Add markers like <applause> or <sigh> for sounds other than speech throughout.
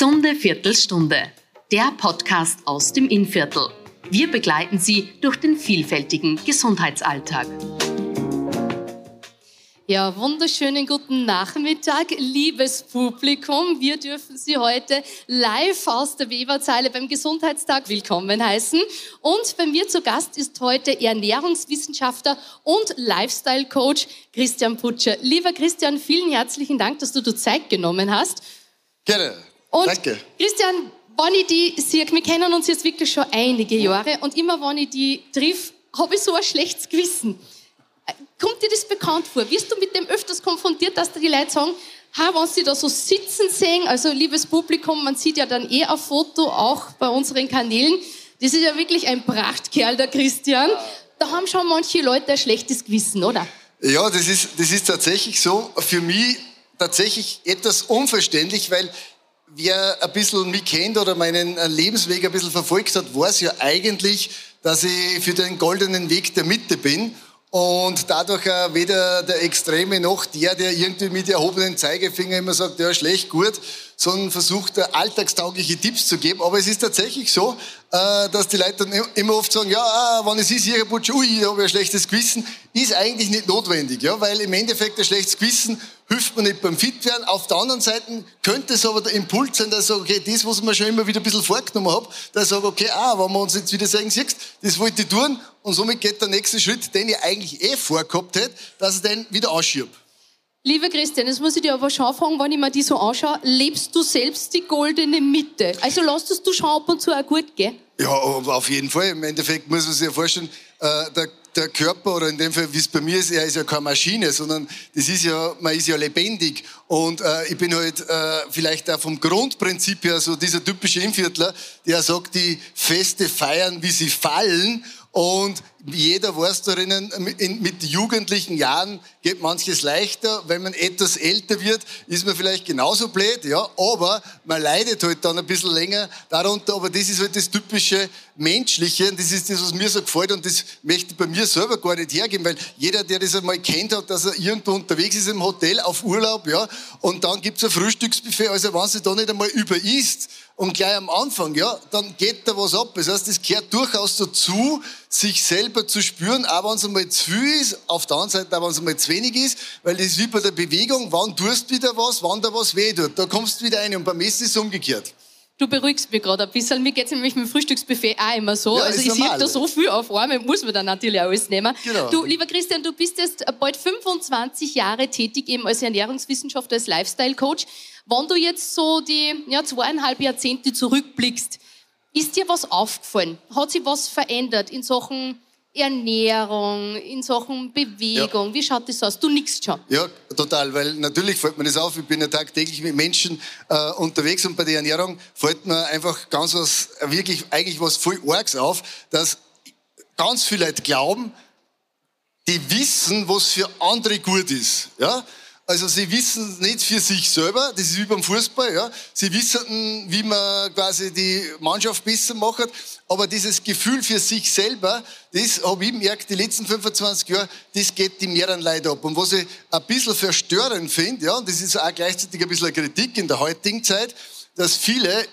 Gesunde Viertelstunde, der Podcast aus dem Innviertel. Wir begleiten Sie durch den vielfältigen Gesundheitsalltag. Ja, wunderschönen guten Nachmittag, liebes Publikum. Wir dürfen Sie heute live aus der Weberzeile beim Gesundheitstag willkommen heißen. Und bei mir zu Gast ist heute Ernährungswissenschaftler und Lifestyle Coach Christian Putscher. Lieber Christian, vielen herzlichen Dank, dass du dir Zeit genommen hast. Gerne. Und Danke. Christian, wenn ich die sehe, wir kennen uns jetzt wirklich schon einige Jahre und immer wenn ich die triff, habe ich so ein schlechtes Gewissen. Äh, Kommt dir das bekannt vor? Wirst du mit dem öfters konfrontiert, dass da die Leute sagen, ha, wenn sie da so sitzen sehen, also liebes Publikum, man sieht ja dann eh ein Foto auch bei unseren Kanälen, das ist ja wirklich ein Prachtkerl, der Christian. Da haben schon manche Leute ein schlechtes Gewissen, oder? Ja, das ist, das ist tatsächlich so. Für mich tatsächlich etwas unverständlich, weil wer ein bisschen mich kennt oder meinen Lebensweg ein bisschen verfolgt hat, weiß ja eigentlich, dass ich für den goldenen Weg der Mitte bin und dadurch auch weder der Extreme noch der, der irgendwie mit erhobenen Zeigefinger immer sagt, ja, schlecht, gut, sondern versucht, da alltagstaugliche Tipps zu geben. Aber es ist tatsächlich so, äh, dass die Leute dann immer oft sagen, ja, ah, wenn es ist, Ihre Butsch, ui, da habe ich ein schlechtes Gewissen, ist eigentlich nicht notwendig, ja, weil im Endeffekt ein schlechtes Gewissen hilft mir nicht beim Fitwerden. Auf der anderen Seite könnte es aber der Impuls sein, dass ich sage, okay, das, was ich mir schon immer wieder ein bisschen vorgenommen habe, dass ich sage, okay, ah, wenn wir uns jetzt wieder sagen, siehst, das wollte ich tun und somit geht der nächste Schritt, den ich eigentlich eh vorgehabt hätte, dass ich den wieder ausschiebe. Lieber Christian, jetzt muss ich dir aber schon fragen, wenn ich mir die so anschaue, lebst du selbst die goldene Mitte? Also lässt es du schon ab und zu auch gut gehen? Ja, auf jeden Fall. Im Endeffekt muss man sich ja vorstellen, äh, der, der Körper oder in dem Fall, wie es bei mir ist, er ist ja keine Maschine, sondern das ist ja, man ist ja lebendig. Und äh, ich bin halt äh, vielleicht auch vom Grundprinzip her so dieser typische Inviertler, der sagt, die Feste feiern, wie sie fallen. Und jeder weiß darin, mit jugendlichen Jahren geht manches leichter. Wenn man etwas älter wird, ist man vielleicht genauso blöd, ja, aber man leidet halt dann ein bisschen länger darunter. Aber das ist halt das typische Menschliche und das ist das, was mir so gefällt und das möchte ich bei mir selber gar nicht hergeben, weil jeder, der das einmal kennt hat, dass er irgendwo unterwegs ist im Hotel auf Urlaub, ja, und dann gibt's ein Frühstücksbuffet, also wenn sie da nicht einmal über isst, und gleich am Anfang, ja, dann geht da was ab. Das heißt, es gehört durchaus dazu, sich selber zu spüren, auch wenn es einmal zu viel ist, auf der anderen Seite auch wenn es einmal zu wenig ist, weil das ist wie bei der Bewegung, wann tust du wieder was, wann da was weh tut. Da kommst du wieder rein und beim Essen ist es umgekehrt. Du beruhigst mich gerade ein bisschen. Mir geht's nämlich mit dem Frühstücksbuffet auch immer so. Ja, also ich sehe da so viel auf einmal, muss man dann natürlich alles nehmen. Genau. Du, lieber Christian, du bist jetzt bald 25 Jahre tätig eben als Ernährungswissenschaftler, als Lifestyle-Coach. Wenn du jetzt so die ja, zweieinhalb Jahrzehnte zurückblickst, ist dir was aufgefallen? Hat sich was verändert in Sachen Ernährung, in Sachen Bewegung? Wie schaut das aus? Du nix schon. Ja, total, weil natürlich fällt mir das auf, ich bin ja tagtäglich mit Menschen äh, unterwegs und bei der Ernährung fällt mir einfach ganz was, wirklich eigentlich was voll Args auf, dass ganz viele Leute glauben, die wissen, was für andere gut ist. Ja? Also sie wissen nicht für sich selber, das ist wie beim Fußball, ja. Sie wissen, wie man quasi die Mannschaft besser macht, aber dieses Gefühl für sich selber, das habe ich gemerkt, die letzten 25 Jahre, das geht die mehreren Leute ab. Und was ich ein bisschen verstörend finde, ja, und das ist auch gleichzeitig ein bisschen eine Kritik in der heutigen Zeit, dass viele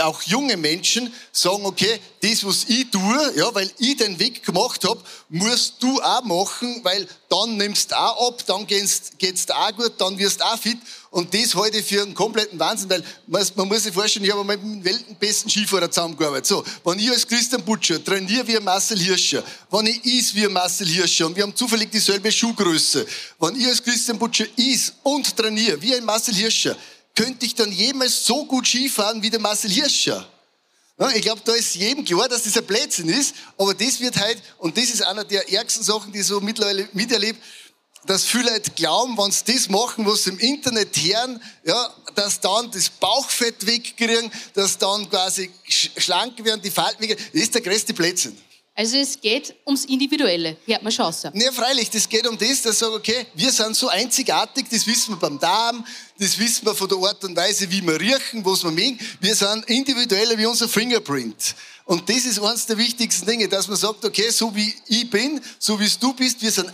auch junge Menschen sagen, okay, das, was ich tue, ja, weil ich den Weg gemacht habe, musst du auch machen, weil dann nimmst du auch ab, dann geht's dir auch gut, dann wirst du auch fit. Und das halte ich für einen kompletten Wahnsinn, weil man, man muss sich vorstellen, ich habe mit dem weltenbesten Skifahrer zusammengearbeitet. So, wenn ich als Christian Butcher trainiere wie Marcel Hirscher, wenn ich is wie Marcel Hirscher und wir haben zufällig dieselbe Schuhgröße, wenn ich als Christian Butcher is und trainiere wie ein Marcel Hirscher, könnte ich dann jemals so gut Skifahren wie der Marcel Hirscher? Ich glaube, da ist jedem klar, dass das ein Blödsinn ist, aber das wird halt, und das ist einer der ärgsten Sachen, die ich so mittlerweile miterlebe, dass viele Leute glauben, wenn sie das machen, was sie im Internet hören, ja, dass dann das Bauchfett wegkriegen, dass dann quasi sch- schlank werden, die Falten weggehen. Das ist der größte Blödsinn. Also es geht ums Individuelle, hört man schon so. Ja, freilich, das geht um das, dass ich sage, okay, wir sind so einzigartig, das wissen wir beim Darm, das wissen wir von der Art und Weise, wie wir riechen, was wir mögen. Wir sind individueller wie unser Fingerprint. Und das ist eines der wichtigsten Dinge, dass man sagt, okay, so wie ich bin, so wie du bist, wir sind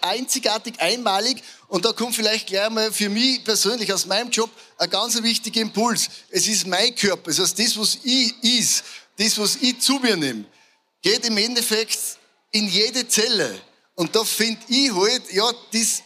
einzigartig, einmalig. Und da kommt vielleicht gleich mal für mich persönlich aus meinem Job ein ganz wichtiger Impuls. Es ist mein Körper, das heißt, das, was ich ist, das, was ich zu mir nehme geht im Endeffekt in jede Zelle. Und da finde ich halt, ja, das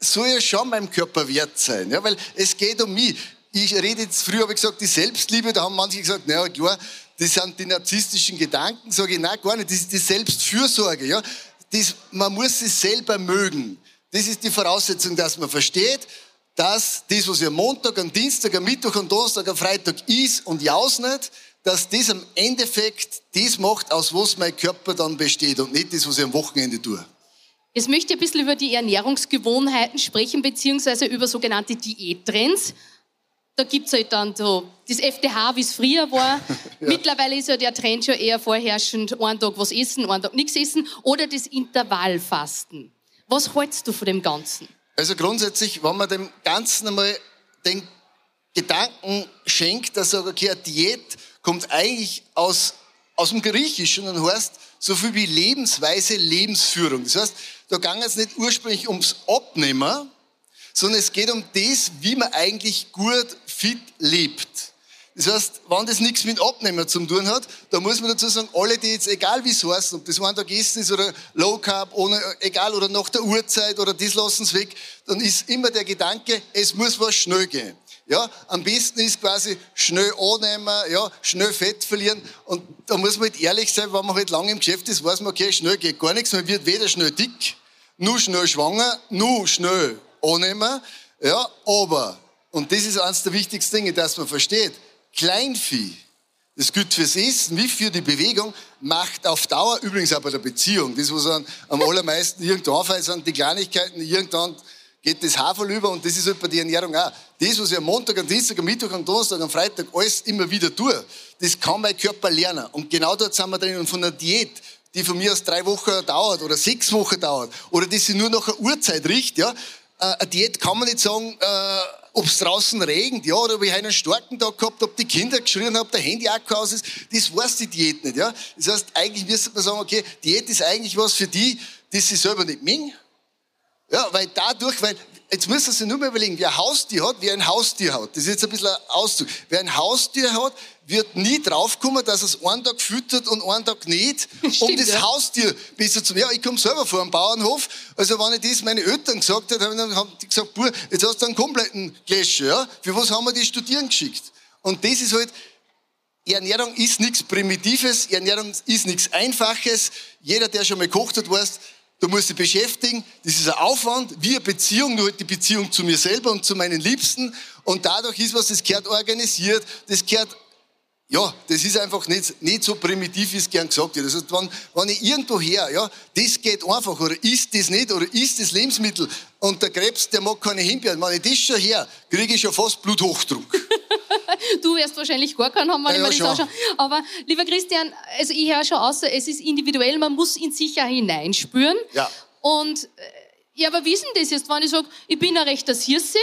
soll ja schon meinem Körper wert sein, ja, weil es geht um mich. Ich rede jetzt, früher habe ich gesagt, die Selbstliebe, da haben manche gesagt, naja, klar, das sind die narzisstischen Gedanken, sage ich, nein, gar nicht, das ist die Selbstfürsorge, ja. Das, man muss sich selber mögen. Das ist die Voraussetzung, dass man versteht, dass das, was ja Montag, am Dienstag, am Mittwoch, am Donnerstag, am Freitag ist und jaus nicht, dass das am Endeffekt das macht, aus was mein Körper dann besteht und nicht das, was ich am Wochenende tue. Jetzt möchte ich ein bisschen über die Ernährungsgewohnheiten sprechen, beziehungsweise über sogenannte Diättrends. Da gibt es halt dann so das FDH, wie es früher war. <laughs> ja. Mittlerweile ist ja der Trend schon eher vorherrschend, einen Tag was essen, einen Tag nichts essen. Oder das Intervallfasten. Was hältst du von dem Ganzen? Also grundsätzlich, wenn man dem Ganzen einmal den Gedanken schenkt, dass er okay, eine Diät kommt eigentlich aus, aus dem Griechischen und heißt so viel wie Lebensweise, Lebensführung. Das heißt, da ging es nicht ursprünglich ums Abnehmen, sondern es geht um das, wie man eigentlich gut, fit lebt. Das heißt, wenn das nichts mit Abnehmen zu tun hat, da muss man dazu sagen, alle, die jetzt, egal wie es heißt, ob das Tag Essen ist oder Low Carb, ohne, egal, oder nach der Uhrzeit oder das lassen sie weg, dann ist immer der Gedanke, es muss was schnell gehen. Ja, am besten ist quasi schnell annehmen, ja, schnell Fett verlieren. Und da muss man halt ehrlich sein, wenn man halt lange im Geschäft ist, weiß man, okay, schnell geht gar nichts. Man wird weder schnell dick, nur schnell schwanger, nur schnell annehmen. Ja, aber, und das ist eines der wichtigsten Dinge, dass man versteht, Kleinvieh, das gilt fürs Essen wie für die Bewegung, macht auf Dauer, übrigens auch bei der Beziehung, das, was am allermeisten irgendwo anfällt, sind die Kleinigkeiten, irgendwann geht das Haferl über und das ist halt bei der Ernährung auch. Das, was ich am Montag, am Dienstag, am Mittwoch, am Donnerstag, am Freitag alles immer wieder tue, das kann mein Körper lernen. Und genau dort sind wir drin. Und von einer Diät, die von mir aus drei Wochen dauert oder sechs Wochen dauert oder die sich nur nach einer Uhrzeit richtet, ja, äh, eine Diät kann man nicht sagen, äh, ob es draußen regnet, ja, oder ob ich einen starken Tag gehabt, ob die Kinder geschrien haben, ob der Handy auch aus ist, das weiß die Diät nicht, ja. Das heißt, eigentlich müsste man sagen, okay, Diät ist eigentlich was für die, die sich selber nicht mengen, ja, weil dadurch, weil, jetzt müssen Sie nur mal überlegen, wer Haustier hat, wer ein Haustier hat. Das ist jetzt ein bisschen ein Auszug. Wer ein Haustier hat, wird nie draufkommen, dass es einen Tag füttert und einen Tag nicht, <laughs> Stimmt, um das ja. Haustier besser zu machen. Ja, ich komme selber vor einem Bauernhof. Also, wenn ich das meine Eltern gesagt habe, dann haben die gesagt, Buh, jetzt hast du einen kompletten Gläscher, ja? Für was haben wir die studieren geschickt? Und das ist halt, Ernährung ist nichts Primitives, Ernährung ist nichts Einfaches. Jeder, der schon mal gekocht hat, weiß, Du musst dich beschäftigen. Das ist ein Aufwand, wie eine Beziehung, nur die Beziehung zu mir selber und zu meinen Liebsten. Und dadurch ist was, das gehört organisiert, das gehört, ja, das ist einfach nicht, nicht so primitiv, wie es gern gesagt wird. Also, wenn, wenn ich irgendwo her, ja, das geht einfach, oder ist das nicht, oder ist das Lebensmittel, und der Krebs, der mag keine Himbeeren. Wenn ich das schon her, kriege ich schon fast Bluthochdruck. Du wirst wahrscheinlich gar keinen haben, wenn ja, ich mir ja, das anschaue. Aber lieber Christian, also ich höre schon aus, es ist individuell, man muss in sich ja hineinspüren. Ja. Und äh, ja, aber wie ist denn das jetzt, wenn ich sage, ich bin ein rechter Hirse,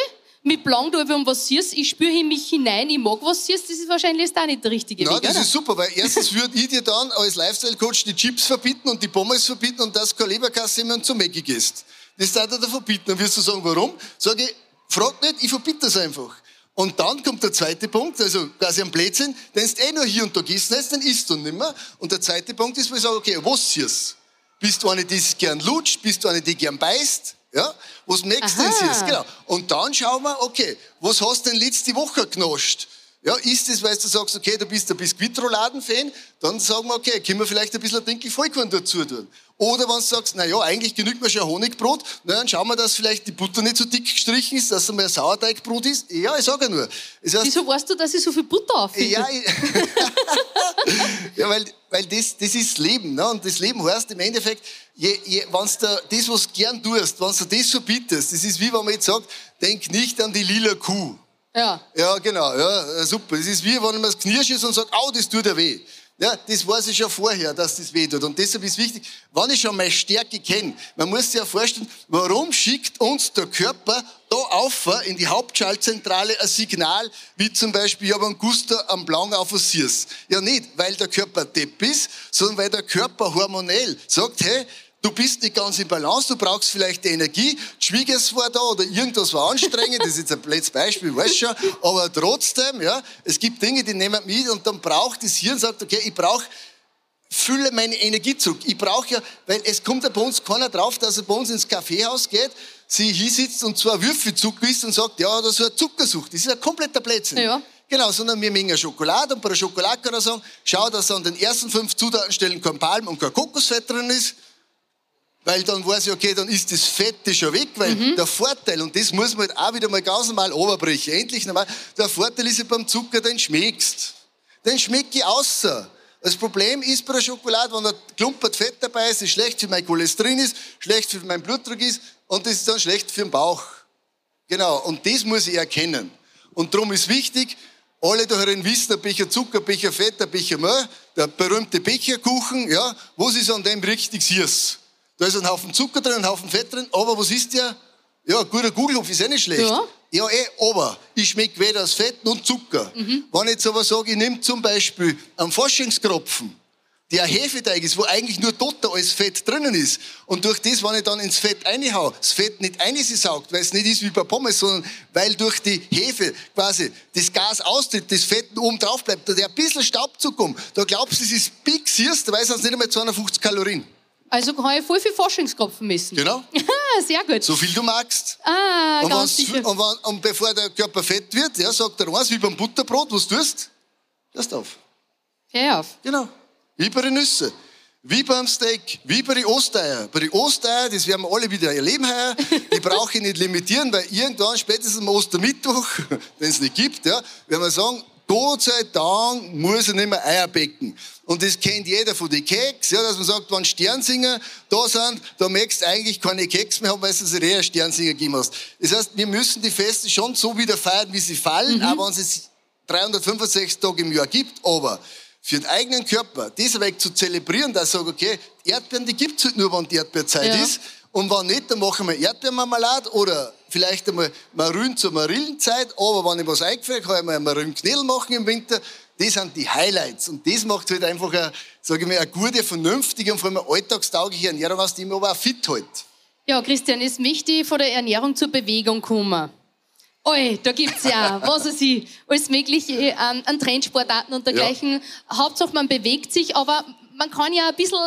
mit Blanc da um was siehst, ich spüre in mich hinein, ich mag was siehst, das ist wahrscheinlich jetzt auch nicht der richtige Nein, Weg, das oder? ist super, weil erstens würde ich dir dann als Lifestyle-Coach die Chips verbieten und die Pommes verbieten und das keine Leberkasse immer zum Mäcki gehst. Das darf er dir verbieten. Dann wirst du sagen, warum? Sag ich, frag nicht, ich verbiete das einfach. Und dann kommt der zweite Punkt, also quasi am Blödsinn, den du eh nur hier und da gegessen hast, dann isst du nicht mehr. Und der zweite Punkt ist, wo ich sage, okay, was siehst Bist du eine, die gern lutscht? Bist du eine, die gern beißt? Ja? Was merkst du denn siehst? Genau. Und dann schauen wir, okay, was hast du denn letzte Woche genascht? Ja, ist es, weil du sagst, okay, du bist ein Biskuitroladen-Fan, dann sagen wir, okay, können wir vielleicht ein bisschen Dinkel Vollkorn dazu tun. Oder wenn du sagst, na ja, eigentlich genügt mir schon Honigbrot, na, dann schauen wir, dass vielleicht die Butter nicht so dick gestrichen ist, dass es mehr Sauerteigbrot ist. Ja, ich sage ja nur. Das heißt, Wieso weißt du, dass ich so viel Butter aufhebe? Ja, <laughs> ja weil, weil das, das ist Leben. Ne? Und das Leben heißt im Endeffekt, je, je, wenn du das, was du gern tust, wenn du das so bittest, das ist wie wenn man jetzt sagt, denk nicht an die lila Kuh. Ja. Ja, genau. Ja, super. Es ist wie, wenn man das Knirsch ist und sagt, au, das tut ja weh. Ja, das weiß ich schon vorher, dass das weh tut. Und deshalb ist wichtig, wenn ich schon meine Stärke kenne, man muss sich ja vorstellen, warum schickt uns der Körper da auf in die Hauptschaltzentrale ein Signal, wie zum Beispiel, ich habe einen Guster am Blanc auf Siers. Ja nicht, weil der Körper depp ist, sondern weil der Körper hormonell sagt, hey, Du bist nicht ganz im Balance, du brauchst vielleicht die Energie. Die Schwiegers war da oder irgendwas war anstrengend, das ist jetzt ein blödes Beispiel, weißt schon. Aber trotzdem, ja, es gibt Dinge, die nehmen mit und dann braucht das Hirn, sagt, okay, ich brauche fülle meine Energie zurück. Ich brauche ja, weil es kommt ja bei uns keiner drauf, dass er bei uns ins Kaffeehaus geht, sie hier sitzt und zwar Würfel Zucker isst und sagt, ja, das ist eine Zuckersucht. Das ist ein kompletter Blödsinn. Ja. Genau, sondern wir mengen Schokolade und bei der Schokolade kann er sagen, schau, dass an den ersten fünf Zutatenstellen kein Palm- und kein Kokosfett drin ist weil dann weiß ich, okay, dann ist das Fette schon weg, weil mhm. der Vorteil, und das muss man halt auch wieder mal ganz normal oberbrechen, endlich normal, der Vorteil ist ja beim Zucker, den schmeckst. Den schmeck ich außer. Das Problem ist bei der Schokolade, wenn da klumpert Fett dabei ist, ist schlecht für mein Cholesterin ist, schlecht für meinen Blutdruck ist und das ist dann schlecht für den Bauch. Genau, und das muss ich erkennen. Und darum ist wichtig, alle da herin wissen, ein Becher Zucker, ein Becher Fett, ein Becher Mehl, der berühmte Becherkuchen, ja, was ist an dem richtig süß? Da ist ein Haufen Zucker drin, ein Haufen Fett drin, aber was ist der? Ja, guter Gugelhupf ist eh nicht schlecht. Ja, ja eh, aber ich schmecke weder das Fett noch Zucker. Mhm. Wenn ich jetzt aber sage, ich nehme zum Beispiel einen Forschungskropfen, der ein Hefeteig ist, wo eigentlich nur dort alles Fett drinnen ist. Und durch das, wenn ich dann ins Fett reinhau, das Fett nicht einsaugt, weil es nicht ist wie bei Pommes, sondern weil durch die Hefe quasi das Gas austritt, das Fett oben drauf bleibt, da der ein bisschen Staub zukommt, da glaubst du, es ist big da weiß es nicht einmal 250 Kalorien. Also kann ich voll viel Forschungskropfen messen. Genau. <laughs> Sehr gut. So viel du magst. Ah, und ganz sicher. Und, wenn, und, bevor der Körper fett wird, ja, sagt er eins, wie beim Butterbrot, was du tust, lass auf. Hör auf. Genau. Wie bei den Nüssen. Wie beim Steak, wie bei den Osteier. Bei den Osteier, das werden wir alle wieder erleben heuer, die brauche ich nicht limitieren, weil irgendwann, spätestens am Ostermittwoch, <laughs> wenn es nicht gibt, ja, werden wir sagen, Gott sei Dank muss er nicht mehr Eier becken. Und das kennt jeder von den Keks, ja, dass man sagt, wenn Sternsinger da sind, da möchtest du eigentlich keine Keks mehr haben, weil du eher Sternsinger gegeben hast. Das heißt, wir müssen die Feste schon so wieder feiern, wie sie fallen, mhm. auch wenn es 365 Tage im Jahr gibt, aber für den eigenen Körper, das weg zu zelebrieren, dass ich sage, okay, Erdbeeren, die gibt es halt nur, wenn die Erdbeerzeit ja. ist. Und wenn nicht, dann machen wir Erdbeermarmelade oder vielleicht einmal Marillen zur Marillenzeit. Aber wenn ich was eingefällt, kann ich mal Marillenknödel machen im Winter. Das sind die Highlights. Und das macht halt einfach eine, sage ich mal, eine gute, vernünftige und vor allem alltagstaugliche Ernährung aus, die man aber auch fit hält. Ja, Christian, ist wichtig von der Ernährung zur Bewegung kommen. Oi, da gibt es ja, <laughs> was weiß ich, alles mögliche an, an Trendsportarten und dergleichen. Ja. Hauptsache, man bewegt sich, aber man kann ja ein bisschen,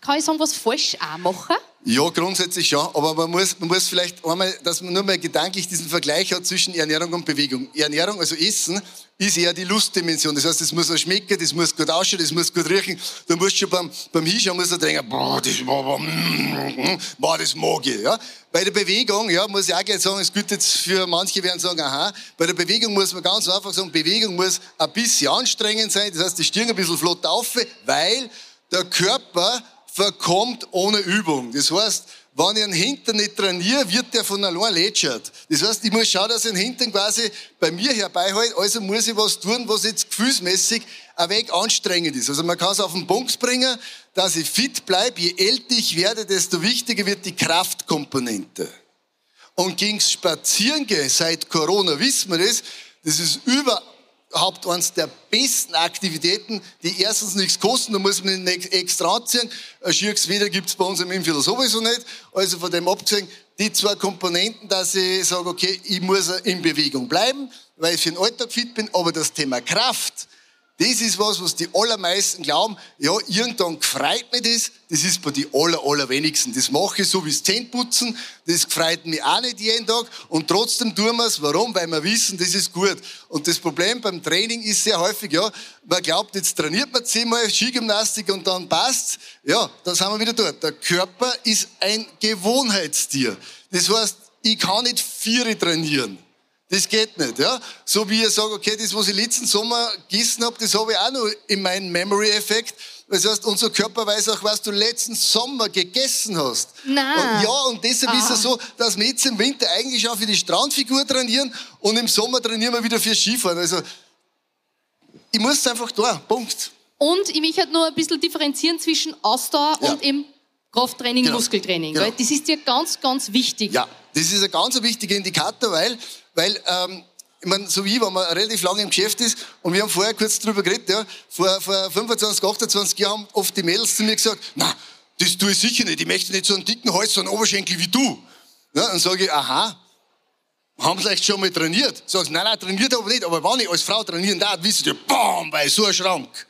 kann ich sagen, was falsch auch machen. Ja, grundsätzlich schon, aber man muss, man muss vielleicht einmal, dass man nur mal gedanklich diesen Vergleich hat zwischen Ernährung und Bewegung. Ernährung, also Essen, ist eher die Lustdimension. Das heißt, es muss auch schmecken, das muss gut ausschauen, das muss gut riechen. Du musst schon beim, beim Hinschauen musst du denken, boah, das, boah, boah, boah, das mag ich. Ja? Bei der Bewegung, ja, muss ich auch gerne sagen, es gilt jetzt für manche werden sagen, aha, bei der Bewegung muss man ganz einfach sagen, Bewegung muss ein bisschen anstrengend sein, das heißt, die Stirn ein bisschen flott auf, weil der Körper verkommt ohne Übung. Das heißt, wenn ich einen Hintern nicht trainiere, wird der von allein lätschert. Das heißt, ich muss schauen, dass ich den Hintern quasi bei mir herbeihalte, also muss ich was tun, was jetzt gefühlsmäßig ein Weg anstrengend ist. Also man kann es auf den Punkt bringen, dass ich fit bleibe. Je älter ich werde, desto wichtiger wird die Kraftkomponente. Und ging's spazieren gehen, seit Corona wissen wir das, das ist über überhaupt eines der besten Aktivitäten, die erstens nichts kosten, da muss man nicht extra anziehen. Ein schieres Wetter gibt es bei uns im Innviertel sowieso nicht. Also von dem abgesehen, die zwei Komponenten, dass ich sage, okay, ich muss in Bewegung bleiben, weil ich für den Alltag fit bin, aber das Thema Kraft, das ist was, was die allermeisten glauben, ja, irgendwann gefreut mich das, das ist bei die aller, allerwenigsten. Das mache ich so wie das Zähneputzen, das gefreut mich auch nicht jeden Tag und trotzdem tun wir es. Warum? Weil wir wissen, das ist gut. Und das Problem beim Training ist sehr häufig, ja, man glaubt, jetzt trainiert man zehnmal Skigymnastik und dann passt's. Ja, da sind wir wieder dort. Der Körper ist ein Gewohnheitstier. Das heißt, ich kann nicht Viere trainieren. Das geht nicht, ja. So wie ich sage, okay, das, was ich letzten Sommer gegessen habe, das habe ich auch noch in meinem Memory-Effekt. Das heißt, unser Körper weiß auch, was du letzten Sommer gegessen hast. Nein. Und ja, und deshalb ah. ist es so, dass wir jetzt im Winter eigentlich auch für die Strandfigur trainieren und im Sommer trainieren wir wieder für Skifahren. Also, ich muss es einfach da, Punkt. Und ich möchte halt nur ein bisschen differenzieren zwischen Ausdauer ja. und eben Krafttraining, genau. Muskeltraining. Genau. Weil das ist dir ganz, ganz wichtig. Ja, das ist ein ganz wichtiger Indikator, weil, weil ähm, ich meine, so wie, wenn man relativ lange im Geschäft ist, und wir haben vorher kurz drüber geredet, ja, vor, vor 25, 28 Jahren haben oft die Mädels zu mir gesagt, na, das tue ich sicher nicht, ich möchte nicht so einen dicken Hals, so einen Oberschenkel wie du. Ja, dann sage ich, aha, haben sie echt schon mal trainiert? Sagst nein, nein, trainiert aber nicht, aber wenn ich als Frau trainieren darf, wisst ihr, bam, bei so einem Schrank.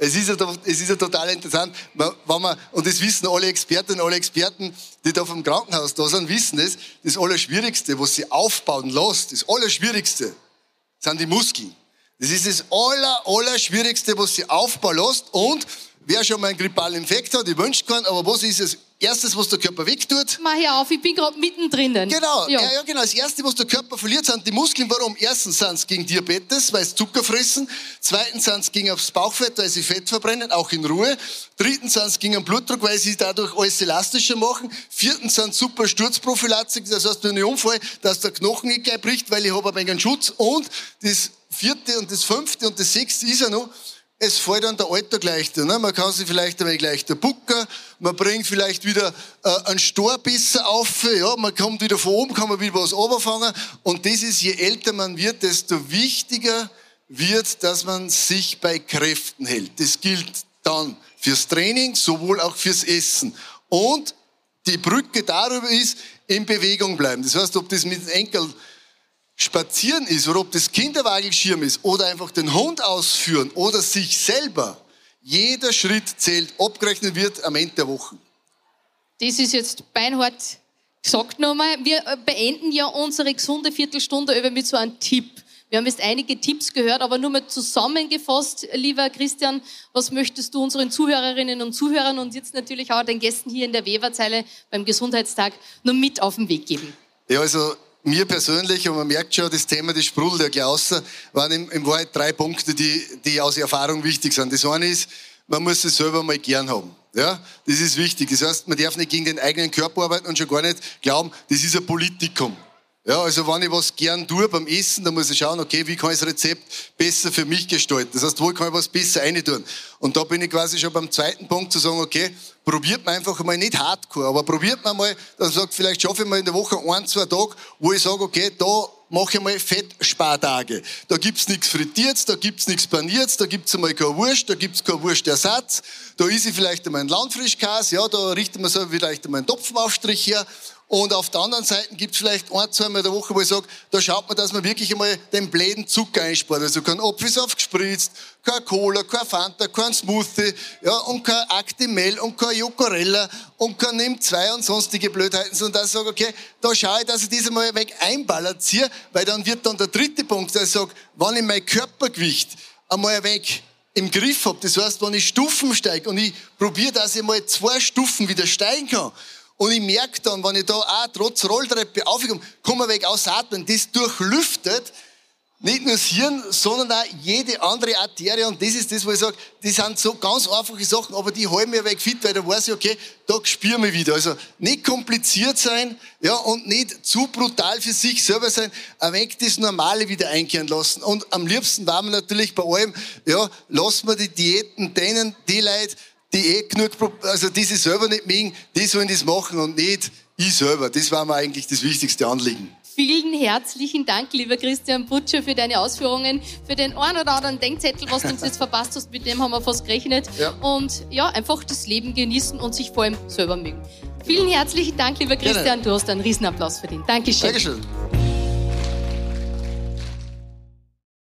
Es ist, ja, es ist ja total interessant, wenn man, und das wissen alle Expertinnen, alle Experten, die da vom Krankenhaus da sind, wissen es, das, das Allerschwierigste, was sie aufbauen lässt, das Allerschwierigste, sind die Muskeln. Das ist das Aller, Allerschwierigste, was sie aufbauen lässt und wer schon mal einen grippalen Infekt hat, ich wünsche keinen, aber was ist das Erstes, was der Körper wegtut? Mach hier auf, ich bin gerade mittendrin. Genau, ja. ja. genau. Das Erste, was der Körper verliert, sind die Muskeln. Warum? Erstens sind es gegen Diabetes, weil sie Zucker fressen. Zweitens sind es gegen aufs Bauchfett, weil sie Fett verbrennen, auch in Ruhe. Drittens sind es gegen den Blutdruck, weil sie dadurch alles elastischer machen. Viertens sind super Sturzprophylaxik, das heißt, wenn ich umfalle, dass der Knochen nicht gleich bricht, weil ich habe ein wenig einen Schutz. Und das vierte und das fünfte und das sechste ist ja noch, es fällt dann der Alltag leichter. Ne? Man kann sich vielleicht ein wenig leichter bucken, man bringt vielleicht wieder äh, einen Stor besser auf, ja? man kommt wieder von oben, kann man wieder was oberfangen. Und das ist, je älter man wird, desto wichtiger wird, dass man sich bei Kräften hält. Das gilt dann fürs Training, sowohl auch fürs Essen. Und die Brücke darüber ist, in Bewegung bleiben. Das heißt, ob das mit Enkel spazieren ist oder ob das Kinderwagelschirm ist oder einfach den Hund ausführen oder sich selber, jeder Schritt zählt, abgerechnet wird am Ende der Woche. Das ist jetzt beinhart gesagt nochmal. Wir äh, beenden ja unsere gesunde Viertelstunde über mit so einem Tipp. Wir haben jetzt einige Tipps gehört, aber nur mal zusammengefasst, lieber Christian, was möchtest du unseren Zuhörerinnen und Zuhörern und jetzt natürlich auch den Gästen hier in der Weberzeile beim Gesundheitstag nur mit auf den Weg geben? Ja, also mir persönlich, und man merkt schon, das Thema, das sprudelt ja gleich raus, waren im, im Wahrheit drei Punkte, die, die aus Erfahrung wichtig sind. Das eine ist, man muss es selber mal gern haben. Ja, das ist wichtig. Das heißt, man darf nicht gegen den eigenen Körper arbeiten und schon gar nicht glauben, das ist ein Politikum. Ja, also wenn ich was gern tue beim Essen, dann muss ich schauen, okay, wie kann ich das Rezept besser für mich gestalten? Das heißt, wo kann ich was besser reintun? Und da bin ich quasi schon beim zweiten Punkt zu sagen, okay, probiert man einfach mal nicht hardcore, aber probiert man mal, dann sagt, vielleicht schaffe ich mal in der Woche ein, zwei Tage, wo ich sage, okay, da mache ich mal Fettspartage. Da gibt's nichts Frittiertes, da gibt's nichts Paniertes, da gibt's einmal keine Wurst, da gibt's keinen Wurstersatz, da ist ich vielleicht einmal ein Landfrischkäse, ja, da richtet man so vielleicht einmal einen Topfenaufstrich her und auf der anderen Seite gibt es vielleicht ein, zwei Mal in der Woche, wo ich sage, da schaut man, dass man wirklich einmal den bläden Zucker einspart. Also kein Apfelsaft gespritzt, kein Cola, kein Fanta, kein Smoothie, ja, und kein Actimel und kein Jocorella und kein Nimm 2 und sonstige Blödheiten, sondern dass ich sage, okay, da schaue ich, dass ich diese mal weg einbalanciere, weil dann wird dann der dritte Punkt, dass ich sage, wenn ich mein Körpergewicht einmal weg im Griff habe, das heißt, wenn ich Stufen steige und ich probiere, dass ich mal zwei Stufen wieder steigen kann, und ich merke dann, wenn ich da auch trotz Rolltreppe aufkomme, komme ich weg ausatmen. Das durchlüftet nicht nur das Hirn, sondern auch jede andere Arterie. Und das ist das, wo ich sage, die sind so ganz einfache Sachen, aber die halten mir weg fit, weil da weiß ich, okay, da spüren wir wieder. Also nicht kompliziert sein, ja, und nicht zu brutal für sich selber sein, ein wenig das Normale wieder einkehren lassen. Und am liebsten war man natürlich bei allem, ja, lassen wir die Diäten denen, die Leute, die eh genug, also die sich selber nicht mögen, die sollen das machen und nicht ich selber. Das war mir eigentlich das wichtigste Anliegen. Vielen herzlichen Dank, lieber Christian Butcher, für deine Ausführungen, für den einen oder anderen Denkzettel, was du uns jetzt <laughs> verpasst hast, mit dem haben wir fast gerechnet. Ja. Und ja, einfach das Leben genießen und sich vor allem selber mögen. Vielen herzlichen Dank, lieber Christian. Du hast einen Riesenapplaus verdient. Dankeschön. Dankeschön.